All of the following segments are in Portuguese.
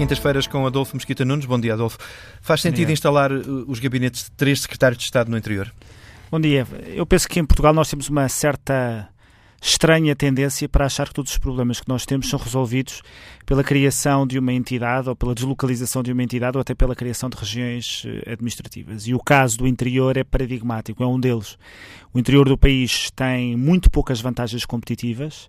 quintas-feiras com Adolfo Mesquita Nunes. Bom dia, Adolfo. Faz sentido instalar uh, os gabinetes de três secretários de Estado no interior? Bom dia. Eu penso que em Portugal nós temos uma certa estranha tendência para achar que todos os problemas que nós temos são resolvidos pela criação de uma entidade ou pela deslocalização de uma entidade ou até pela criação de regiões eh, administrativas. E o caso do interior é paradigmático, é um deles. O interior do país tem muito poucas vantagens competitivas,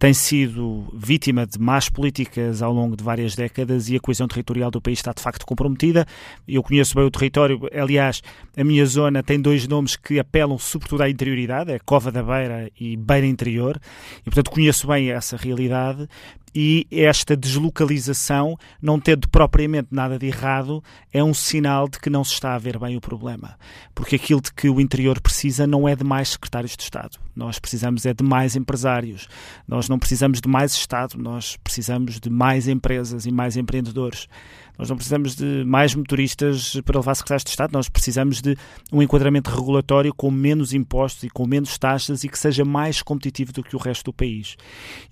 tem sido vítima de más políticas ao longo de várias décadas e a coesão territorial do país está de facto comprometida. Eu conheço bem o território, aliás, a minha zona tem dois nomes que apelam sobretudo à interioridade, é Cova da Beira e Beira Interior, e portanto conheço bem essa realidade e esta deslocalização, não tendo propriamente nada de errado, é um sinal de que não se está a ver bem o problema. Porque aquilo de que o interior precisa não é de mais secretários de Estado. Nós precisamos é de mais empresários. Nós não precisamos de mais Estado, nós precisamos de mais empresas e mais empreendedores. Nós não precisamos de mais motoristas para levar secretários de Estado, nós precisamos de um enquadramento regulatório com menos impostos e com menos taxas e que seja mais competitivo do que o resto do país.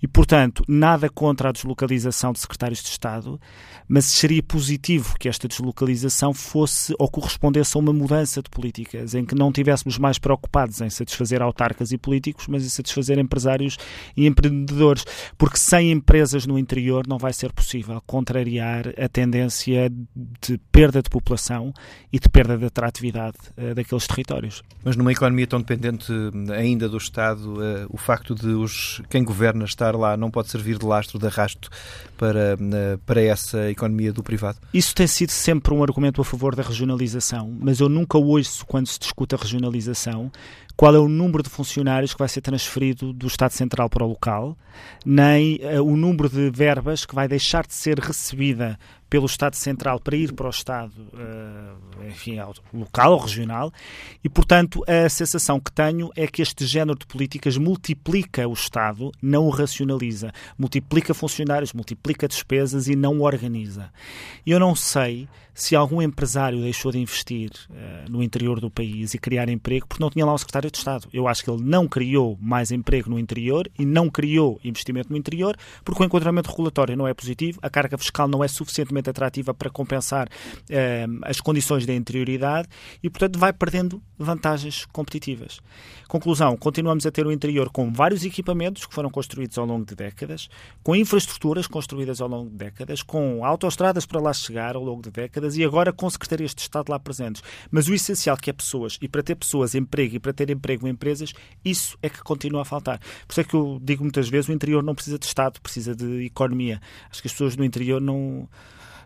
E, portanto, nada contra a deslocalização de secretários de Estado, mas seria positivo que esta deslocalização fosse ou correspondesse a uma mudança de políticas, em que não tivéssemos mais preocupados em satisfazer autarcas e políticos, mas em satisfazer empresários e empreendedores, porque sem empresas no interior não vai ser possível contrariar a tendência tendência de perda de população e de perda de atratividade uh, daqueles territórios. Mas numa economia tão dependente eh, ainda do Estado, uh, o facto de os, quem governa estar lá não pode servir de lastro, de arrasto para, uh, para essa economia do privado? Isso tem sido sempre um argumento a favor da regionalização, mas eu nunca ouço, quando se discute a regionalização, qual é o número de funcionários que vai ser transferido do Estado Central para o local, nem uh, o número de verbas que vai deixar de ser recebida pelo Estado Central para ir para o Estado, uh, enfim, local ou regional, e, portanto, a sensação que tenho é que este género de políticas multiplica o Estado, não o racionaliza, multiplica funcionários, multiplica despesas e não o organiza. Eu não sei se algum empresário deixou de investir uh, no interior do país e criar emprego porque não tinha lá o secretário de Estado. Eu acho que ele não criou mais emprego no interior e não criou investimento no interior porque o enquadramento regulatório não é positivo, a carga fiscal não é suficientemente atrativa para compensar uh, as condições da interioridade e, portanto, vai perdendo vantagens competitivas. Conclusão, continuamos a ter o interior com vários equipamentos que foram construídos ao longo de décadas, com infraestruturas construídas ao longo de décadas, com autoestradas para lá chegar ao longo de décadas, e agora com secretarias de Estado lá presentes. Mas o essencial que é pessoas, e para ter pessoas, emprego, e para ter emprego em empresas, isso é que continua a faltar. Por isso é que eu digo muitas vezes, o interior não precisa de Estado, precisa de economia. Acho que as pessoas no interior não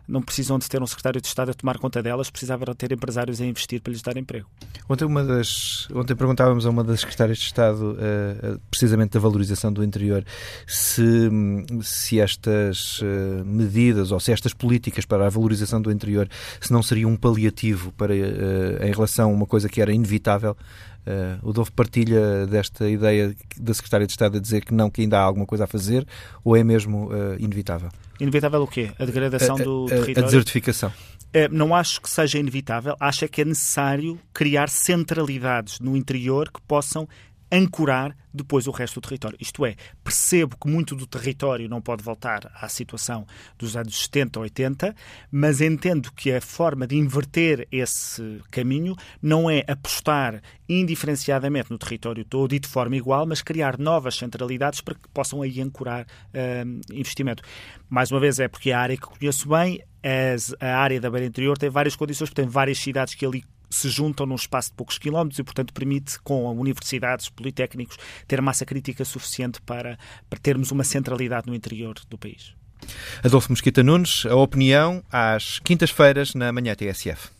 não precisam de ter um secretário de Estado a tomar conta delas, precisavam ter empresários a investir para lhes dar emprego. Ontem, uma das, ontem perguntávamos a uma das secretárias de Estado, uh, precisamente da valorização do interior, se, se estas uh, medidas ou se estas políticas para a valorização do interior se não seriam um paliativo para, uh, em relação a uma coisa que era inevitável Uh, o Dolfo partilha desta ideia da Secretária de Estado a dizer que não, que ainda há alguma coisa a fazer, ou é mesmo uh, inevitável? Inevitável o quê? A degradação a, do a, território? A desertificação. Uh, não acho que seja inevitável, acho é que é necessário criar centralidades no interior que possam ancorar depois o resto do território. Isto é, percebo que muito do território não pode voltar à situação dos anos 70 ou 80, mas entendo que a forma de inverter esse caminho não é apostar indiferenciadamente no território todo e de forma igual, mas criar novas centralidades para que possam aí ancorar uh, investimento. Mais uma vez, é porque é a área que conheço bem, a área da Beira Interior tem várias condições, tem várias cidades que ali se juntam num espaço de poucos quilómetros e, portanto, permite, com universidades, politécnicos, ter massa crítica suficiente para, para termos uma centralidade no interior do país. Adolfo Mosquita Nunes, a opinião às quintas-feiras na manhã TSF.